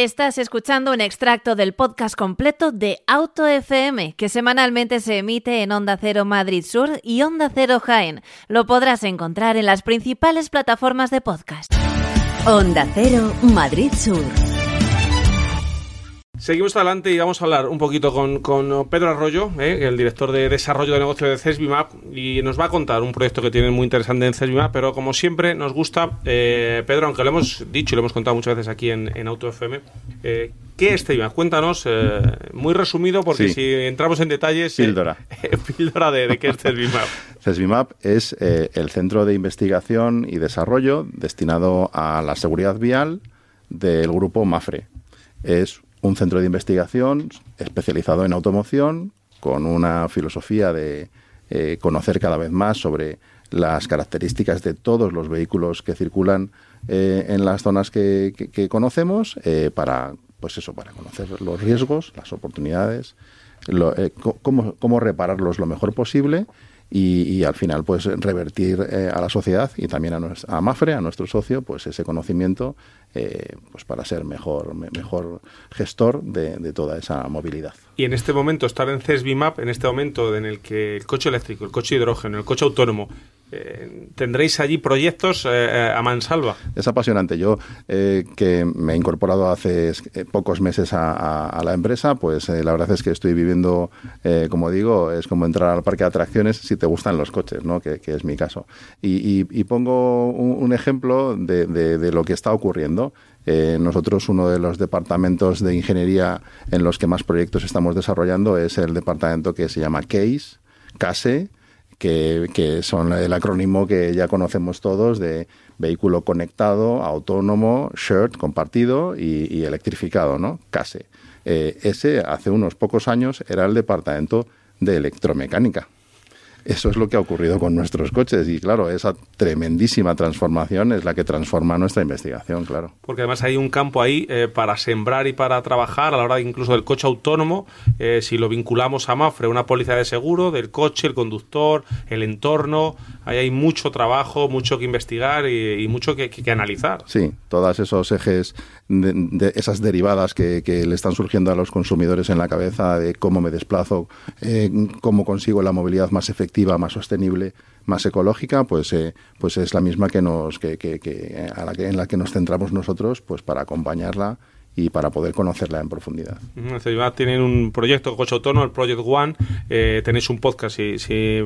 Estás escuchando un extracto del podcast completo de Auto FM, que semanalmente se emite en Onda Cero Madrid Sur y Onda Cero Jaén. Lo podrás encontrar en las principales plataformas de podcast. Onda Cero Madrid Sur. Seguimos adelante y vamos a hablar un poquito con, Pedro Arroyo, eh, el director de desarrollo de negocio de CESBIMAP, y nos va a contar un proyecto que tiene muy interesante en CESBIMAP, pero como siempre nos gusta, eh, Pedro, aunque lo hemos dicho y lo hemos contado muchas veces aquí en, en Auto FM, eh, ¿qué es CESBIMAP? Cuéntanos, muy resumido, porque si entramos en detalles... Píldora. píldora de, de, qué es CESBIMAP. CESBIMAP es el centro de investigación y desarrollo destinado a la seguridad vial del grupo MAFRE. Es un centro de investigación especializado en automoción, con una filosofía de eh, conocer cada vez más sobre las características de todos los vehículos que circulan eh, en las zonas que, conocemos eh, para pues eso para conocer los riesgos las oportunidades cómo, cómo repararlos lo mejor posible y, al final pues revertir a la sociedad y también a, a Mafre, a nuestro socio, pues ese conocimiento eh, pues para ser mejor, mejor gestor de, toda esa movilidad. Y en este momento, estar en CESBIMAP, en este momento en el que el coche eléctrico, el coche hidrógeno, el coche autónomo, eh, tendréis allí proyectos eh, a mansalva. Es apasionante. Yo, que me he incorporado hace pocos meses a, la empresa, pues la verdad es que estoy viviendo, como digo, es como entrar al parque de atracciones si te gustan los coches, ¿no? que, es mi caso. Y, pongo un, ejemplo de lo que está ocurriendo. Eh, nosotros uno de los departamentos de ingeniería en los que más proyectos estamos desarrollando es el departamento que se llama CASE, CASE, que, son el acrónimo que ya conocemos todos de vehículo conectado, autónomo, shared, compartido y, electrificado, ¿no? CASE. Eh, ese hace unos pocos años era el departamento de electromecánica. Eso es lo que ha ocurrido con nuestros coches y claro, esa tremendísima transformación es la que transforma nuestra investigación, claro. Porque además hay un campo ahí eh, para sembrar y para trabajar a la hora incluso del coche autónomo, eh, si lo vinculamos a Mafre, una póliza de seguro del coche, el conductor, el entorno, ahí hay mucho trabajo, mucho que investigar y, mucho que, analizar. Sí, todos esos ejes, de, esas derivadas que, le están surgiendo a los consumidores en la cabeza de cómo me desplazo, eh, cómo consigo la movilidad más efectiva más sostenible, más ecológica, pues, eh, pues es la misma que nos, que, que, a la que, en la que nos centramos nosotros pues para acompañarla y para poder conocerla en profundidad. Tienen un proyecto Coche Autónomo, el Project One. Eh, tenéis un podcast, si,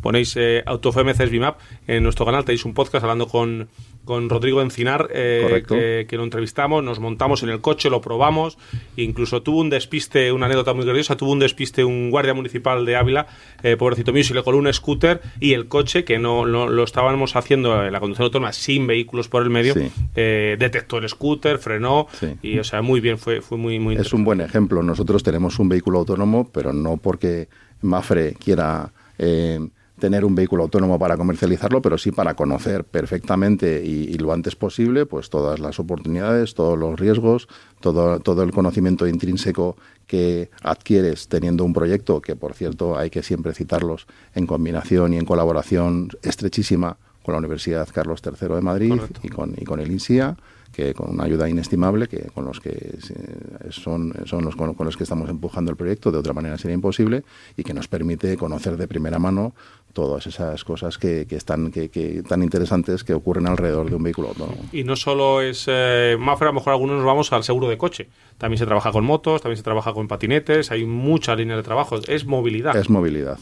ponéis eh, AutoFM CESBIMAP en nuestro canal, tenéis un podcast hablando con, con Rodrigo Encinar, eh, que, lo entrevistamos, nos montamos en el coche, lo probamos, incluso tuvo un despiste, una anécdota muy graciosa, tuvo un despiste un guardia municipal de Ávila, eh, pobrecito mío, se le coló un scooter y el coche, que no, lo estábamos haciendo en la conducción autónoma sin vehículos por el medio, eh, detectó el scooter, frenó y, o sea, muy bien, fue, fue muy, muy Es un buen ejemplo. Nosotros tenemos un vehículo autónomo, pero no porque Mafre quiera eh, tener un vehículo autónomo para comercializarlo, pero sí para conocer perfectamente y, lo antes posible pues todas las oportunidades, todos los riesgos, todo, todo el conocimiento intrínseco que adquieres teniendo un proyecto, que por cierto hay que siempre citarlos en combinación y en colaboración estrechísima con la Universidad Carlos III de Madrid y con, y con el INSIA que con una ayuda inestimable, que con los que son, son los con, los que estamos empujando el proyecto, de otra manera sería imposible, y que nos permite conocer de primera mano todas esas cosas que, que están que, que, tan interesantes que ocurren alrededor de un vehículo autónomo. Y no solo es eh, Mafra, a lo mejor algunos nos vamos al seguro de coche. También se trabaja con motos, también se trabaja con patinetes, hay muchas líneas de trabajo. Es movilidad. Es movilidad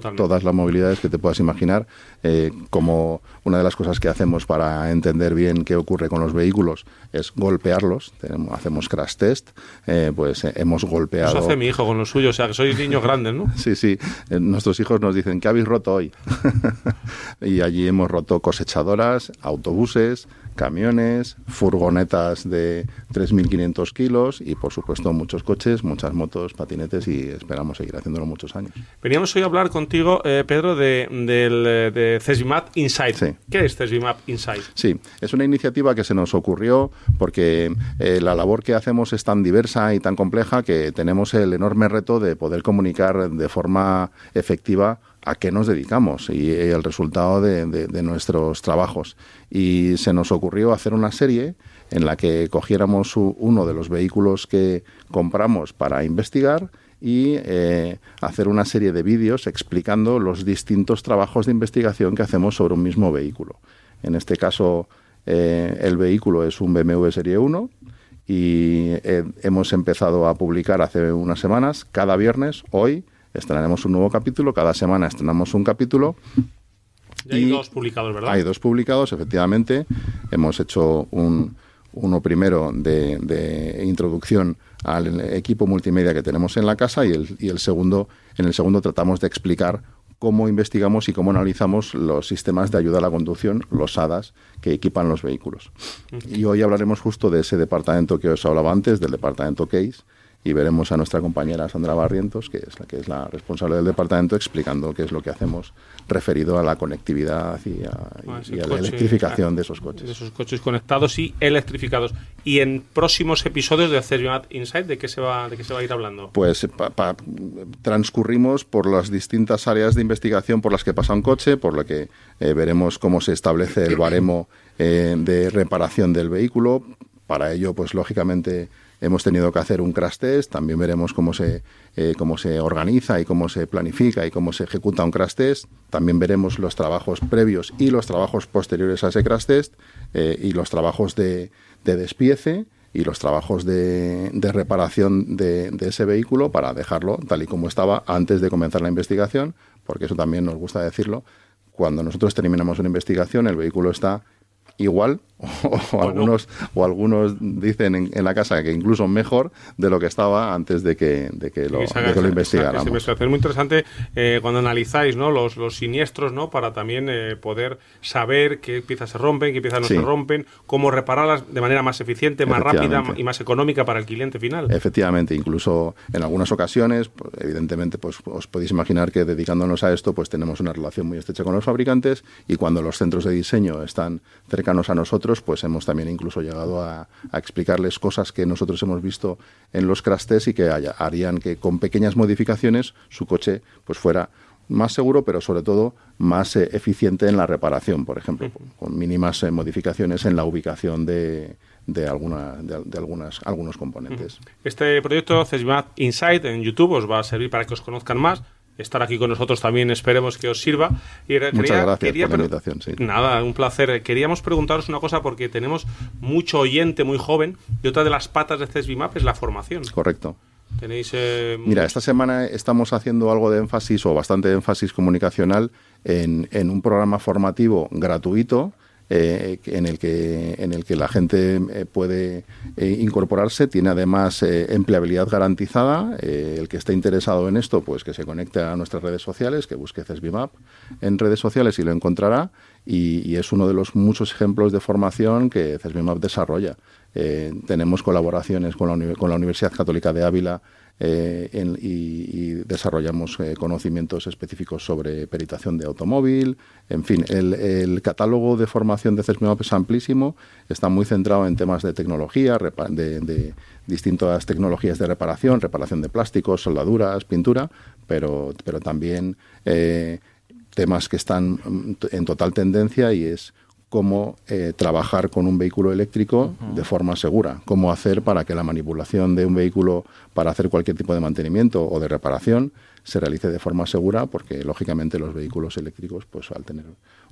todas las movilidades que te puedas imaginar, eh, como una de las cosas que hacemos para entender bien qué ocurre con los vehículos es golpearlos, hacemos crash test, eh, pues eh, hemos golpeado... Eso hace mi hijo con los suyos, o sea, que sois niños grandes, ¿no? sí, sí, nuestros hijos nos dicen, ¿qué habéis roto hoy? y allí hemos roto cosechadoras, autobuses, camiones, furgonetas de 3.500 kilos y, por supuesto, muchos coches, muchas motos, patinetes y esperamos seguir haciéndolo muchos años. Veníamos hoy a hablar contigo, eh, Pedro, de, del, de CESBIMAP Insight. ¿Qué es CESBIMAP Insight? Sí, es una iniciativa que se nos ocurrió porque eh, la labor que hacemos es tan diversa y tan compleja que tenemos el enorme reto de poder comunicar de forma efectiva a qué nos dedicamos y el resultado de, nuestros trabajos. Y se nos ocurrió hacer una serie en la que cogiéramos uno de los vehículos que compramos para investigar y eh, hacer una serie de vídeos explicando los distintos trabajos de investigación que hacemos sobre un mismo vehículo. En este caso, eh, el vehículo es un BMW Serie 1 y eh, hemos empezado a publicar hace unas semanas, cada viernes, hoy, estrenaremos un nuevo capítulo, cada semana estrenamos un capítulo. Y hay dos publicados, ¿verdad? Hay dos publicados, efectivamente. Hemos hecho un, uno primero de, introducción al equipo multimedia que tenemos en la casa y el, y el segundo, en el segundo tratamos de explicar cómo investigamos y cómo analizamos los sistemas de ayuda a la conducción, los ADAS, que equipan los vehículos. Y hoy hablaremos justo de ese departamento que os hablaba antes, del departamento CASE, y veremos a nuestra compañera Sandra Barrientos, que es la que es la responsable del departamento, explicando qué es lo que hacemos referido a la conectividad y a, ah, la electrificación de esos coches. De esos coches conectados y electrificados. Y en próximos episodios de Hacer Insight, ¿de qué se va, de qué se va a ir hablando? Pues transcurrimos por las distintas áreas de investigación por las que pasa un coche, por lo que eh, veremos cómo se establece el baremo eh, de reparación del vehículo. Para ello, pues lógicamente Hemos tenido que hacer un crash test, también veremos cómo se, eh, cómo se organiza y cómo se planifica y cómo se ejecuta un crash test. También veremos los trabajos previos y los trabajos posteriores a ese crash test eh, y los trabajos de, despiece y los trabajos de, reparación de, de, ese vehículo para dejarlo tal y como estaba antes de comenzar la investigación, porque eso también nos gusta decirlo. Cuando nosotros terminamos una investigación, el vehículo está igual o, algunos o algunos dicen en, la casa que incluso mejor de lo que estaba antes de que, de que lo, de lo investigáramos. Es muy interesante eh, cuando analizáis ¿no? los, los siniestros ¿no? para también eh, poder saber qué piezas se rompen, qué piezas no se rompen, cómo repararlas de manera más eficiente, más rápida y más económica para el cliente final. Efectivamente, incluso en algunas ocasiones, pues, evidentemente, pues os podéis imaginar que dedicándonos a esto, pues tenemos una relación muy estrecha con los fabricantes y cuando los centros de diseño están cercanos a nosotros, pues hemos también incluso llegado a, explicarles cosas que nosotros hemos visto en los crash y que harían que con pequeñas modificaciones su coche pues fuera más seguro, pero sobre todo más eh, eficiente en la reparación, por ejemplo, con mínimas eh, modificaciones en la ubicación de, de, alguna, de, algunas, algunos componentes. Este proyecto CESMAT Insight en YouTube os va a servir para que os conozcan más estar aquí con nosotros también esperemos que os sirva. Y Muchas gracias por la invitación. Sí. Nada, un placer. Queríamos preguntaros una cosa porque tenemos mucho oyente muy joven y otra de las patas de CESBIMAP es la formación. Correcto. Tenéis, eh, Mira, esta semana estamos haciendo algo de énfasis o bastante énfasis comunicacional en, en un programa formativo gratuito eh, en, el que, en el que la gente eh, puede eh, incorporarse. Tiene además empleabilidad garantizada. el que esté interesado en esto, pues que se conecte a nuestras redes sociales, que busque CESBIMAP en redes sociales y lo encontrará. Y, es uno de los muchos ejemplos de formación que CESBIMAP desarrolla. tenemos colaboraciones con la, con la Universidad Católica de Ávila eh, y, desarrollamos eh, conocimientos específicos sobre peritación de automóvil. En fin, el, catálogo de formación de CESMEOP es amplísimo, está muy centrado en temas de tecnología, de, distintas tecnologías de reparación, reparación de plásticos, soldaduras, pintura, pero, pero también eh, temas que están mm, en total tendencia y es cómo eh, trabajar con un vehículo eléctrico de forma segura, cómo hacer para que la manipulación de un vehículo para hacer cualquier tipo de mantenimiento o de reparación se realice de forma segura, porque lógicamente los vehículos eléctricos, pues al tener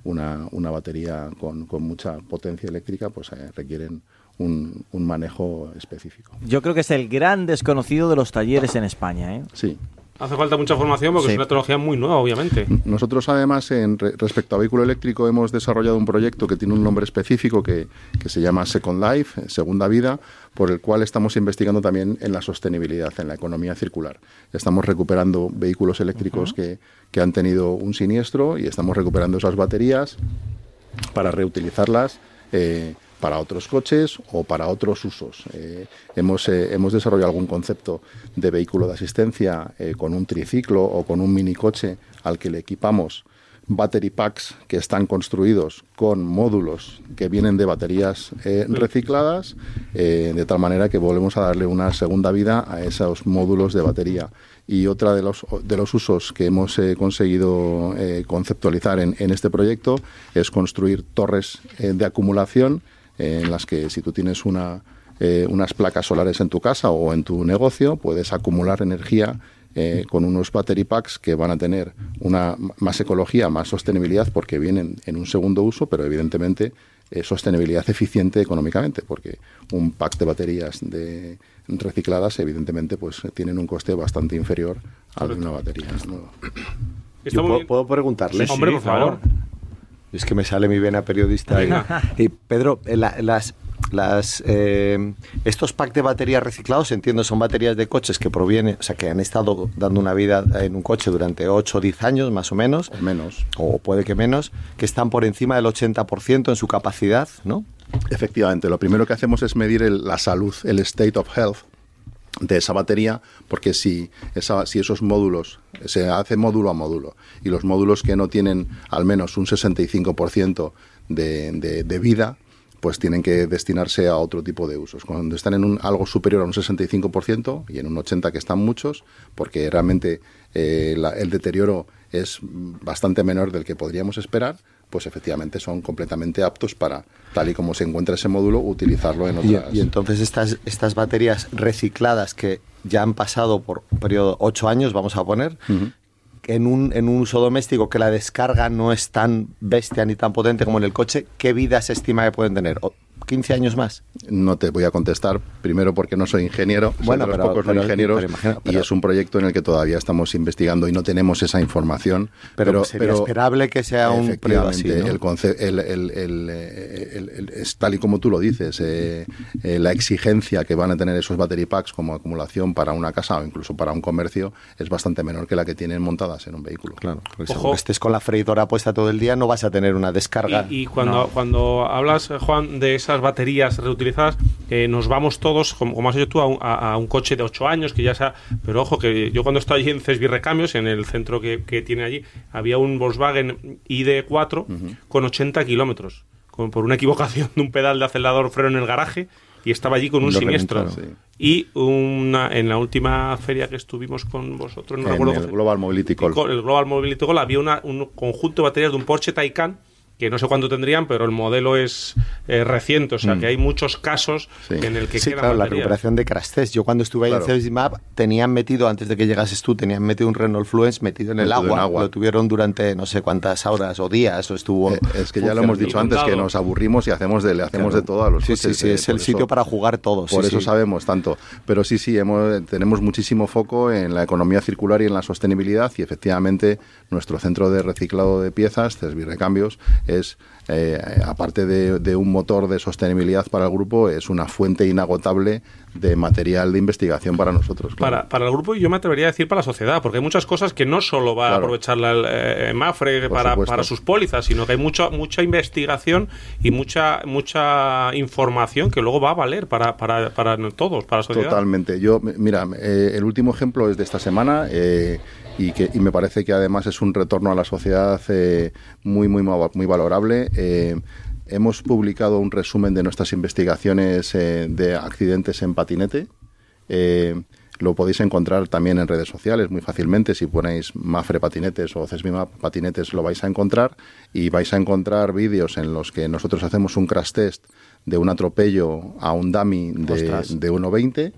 una, una batería con, con, mucha potencia eléctrica, pues eh, requieren un, un, manejo específico. Yo creo que es el gran desconocido de los talleres en España. ¿eh? Sí, Hace falta mucha formación porque es una tecnología muy nueva, obviamente. Nosotros, además, en respecto a vehículo eléctrico, hemos desarrollado un proyecto que tiene un nombre específico que, se llama Second Life, Segunda Vida, por el cual estamos investigando también en la sostenibilidad, en la economía circular. Estamos recuperando vehículos eléctricos que, que han tenido un siniestro y estamos recuperando esas baterías para reutilizarlas. Eh, para otros coches o para otros usos. Eh, hemos, eh, hemos desarrollado algún concepto de vehículo de asistencia eh, con un triciclo o con un minicoche al que le equipamos battery packs que están construidos con módulos que vienen de baterías recicladas, de tal manera que volvemos a darle una segunda vida a esos módulos de batería. Y otra de los, de los usos que hemos conseguido conceptualizar en, en, este proyecto es construir torres de acumulación en las que si tú tienes una, eh, unas placas solares en tu casa o en tu negocio, puedes acumular energía eh, con unos battery packs que van a tener una más ecología, más sostenibilidad, porque vienen en un segundo uso, pero evidentemente eh, sostenibilidad eficiente económicamente, porque un pack de baterías de recicladas, evidentemente, pues tienen un coste bastante inferior al de una batería nueva. Puedo, puedo preguntarle. Sí, hombre, por favor. Es que me sale mi vena periodista. Y, y, Pedro, eh, la- las, las, eh, estos packs de baterías reciclados, entiendo, son baterías de coches que provienen, o sea, que han estado dando una vida en un coche durante 8 o 10 años, más o menos, O menos. o puede que menos, que están por encima del 80% en su capacidad, ¿no? Efectivamente, lo primero que hacemos es medir el- la salud, el state of health de esa batería, porque si, esos módulos, se hace módulo a módulo, y los módulos que no tienen al menos un 65% de, vida, pues tienen que destinarse a otro tipo de usos. Cuando están en un, algo superior a un 65% y en un 80% que están muchos, porque realmente eh, el deterioro es bastante menor del que podríamos esperar, pues efectivamente son completamente aptos para, tal y como se encuentra ese módulo, utilizarlo en otras. y entonces estas, estas baterías recicladas que ya han pasado por un periodo 8 años, vamos a poner, en, un, en un uso doméstico que la descarga no es tan bestia ni tan potente como en el coche, ¿qué vida se estima que pueden tener? ¿O ¿15 años más? No te voy a contestar, primero porque no soy ingeniero, soy Bueno, de los pero- pocos no ingenieros, pero imagina- pero- y es un proyecto en el que todavía estamos investigando y no tenemos esa información. Pero, sería esperable que sea un periodo así, efectivamente, ¿no? el conce- el- el- el, eh, el- el- es tal y como tú lo dices, eh, eh, la exigencia que van a tener esos battery packs como acumulación para una casa o incluso para un comercio es bastante menor que la que tienen montadas en un vehículo. Claro, porque Ojo. estés con la freidora puesta todo el día no vas a tener una descarga. Y, y cuando, cuando hablas, Juan, de esas baterías reutilizadas, eh, nos vamos todos, como, como has hecho tú, a un, a- a un coche de 8 años, que ya sea... Pero ojo, que yo cuando estoy allí en Cesbi Recambios, en el centro que, que tiene allí, había un Volkswagen ID4 con 80 kilómetros, por una equivocación de un pedal de acelerador freno en el garaje, y estaba allí con un Lo siniestro. Sí. Y una, en la última feria que estuvimos con vosotros, no En recuerdo... el Global Mobility Call. El Global Mobility Call había una- un conjunto de baterías de un Porsche Taycan que no sé cuánto tendrían, pero el modelo es eh, reciente, o sea que hay muchos casos Sí. en el que Sí, quedan claro, la recuperación de crash test. Yo cuando estuve ahí Claro. en Service Map tenían metido, antes de que llegases tú, tenían metido un Renault Fluence metido en el Metido en agua. agua. Lo tuvieron durante no sé cuántas horas o días o estuvo... Eh, es que ya lo hemos dicho antes, que nos aburrimos y hacemos de, le hacemos Claro. de todo a los Sí, coches. sí, sí, eh, es por el sitio para jugar todos. Por sí, eso sí. sabemos tanto. Pero sí, sí, hemos, tenemos muchísimo foco en la economía circular y en la sostenibilidad y efectivamente nuestro centro de reciclado de piezas, Cesbi Recambios, es, eh, aparte de, de un motor de sostenibilidad para el grupo, es una fuente inagotable de material de investigación para nosotros. claro. Para, para el grupo y yo me atrevería a decir para la sociedad, porque hay muchas cosas que no solo va a aprovechar la eh, Mafre para, para sus pólizas, sino que hay mucha mucha investigación y mucha mucha información que luego va a valer para, para, para todos, para la sociedad. Totalmente. Yo, mira, eh, el último ejemplo es de esta semana eh, y, que, y me parece que además es un retorno a la sociedad eh, muy, muy, muy valorable. Eh, hemos publicado un resumen de nuestras investigaciones eh, de accidentes en patinete. Lo podéis encontrar también en redes sociales muy fácilmente. Si ponéis Mafre Patinetes o Cesbimap Patinetes lo vais a encontrar y vais a encontrar vídeos en los que nosotros hacemos un crash test de un atropello a un dummy de, de 1,20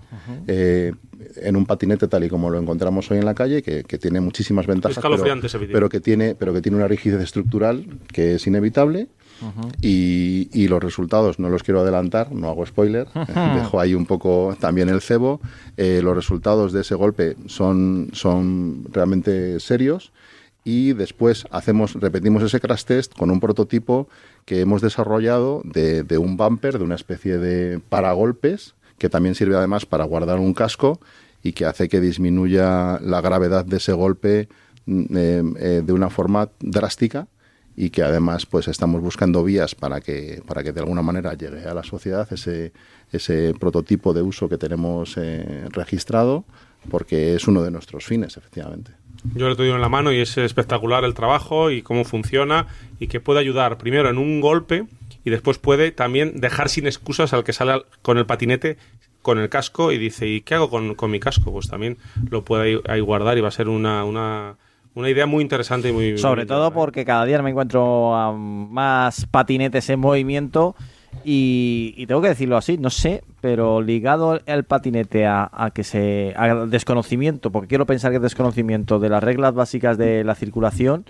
eh, en un patinete tal y como lo encontramos hoy en la calle, que, que tiene muchísimas ventajas, pero, pero que tiene pero que tiene una rigidez estructural que es inevitable. y, y los resultados no los quiero adelantar, no hago spoiler, dejo ahí un poco también el cebo. Eh, los resultados de ese golpe son, son realmente serios y después hacemos, repetimos ese crash test con un prototipo que hemos desarrollado de, de un bumper, de una especie de paragolpes, que también sirve además para guardar un casco y que hace que disminuya la gravedad de ese golpe mm, eh, eh, de una forma drástica y que además pues estamos buscando vías para que para que de alguna manera llegue a la sociedad ese ese prototipo de uso que tenemos eh, registrado porque es uno de nuestros fines efectivamente. Yo le tenido en la mano y es espectacular el trabajo y cómo funciona y que puede ayudar primero en un golpe y después puede también dejar sin excusas al que sale al- con el patinete con el casco y dice ¿y qué hago con, con mi casco? Pues también lo puede ahí, guardar y va a ser una, una, una idea muy interesante y muy... Sobre muy todo porque cada día me encuentro a más patinetes en movimiento Y, tengo que decirlo así, no sé, pero ligado al patinete a, que se. al desconocimiento, porque quiero pensar que es desconocimiento de las reglas básicas de la circulación,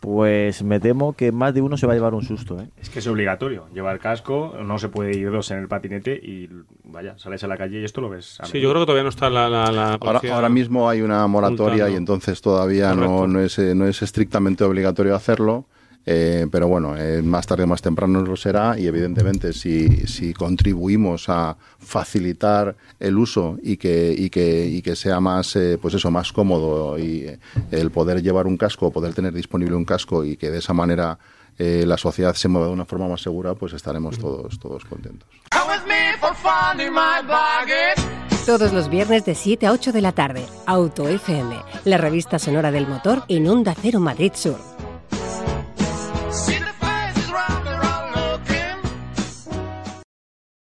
pues me temo que más de uno se va a llevar un susto. ¿eh? Es que es obligatorio llevar casco, no se puede ir dos en el patinete y vaya, sales a la calle y esto lo ves. sí, yo creo que todavía no está la. la, ahora, mismo hay una moratoria y entonces todavía no, no, es, no es estrictamente obligatorio hacerlo. Eh, pero bueno, eh, más tarde o más temprano lo será y evidentemente si, si contribuimos a facilitar el uso y que, y que, y que sea más, eh, pues eso, más cómodo y el poder llevar un casco, poder tener disponible un casco y que de esa manera la sociedad se mueva de una forma más segura, pues estaremos todos, todos contentos. Todos los viernes de 7 a 8 de la tarde, Auto FM, la revista sonora del motor en Onda Cero Madrid Sur.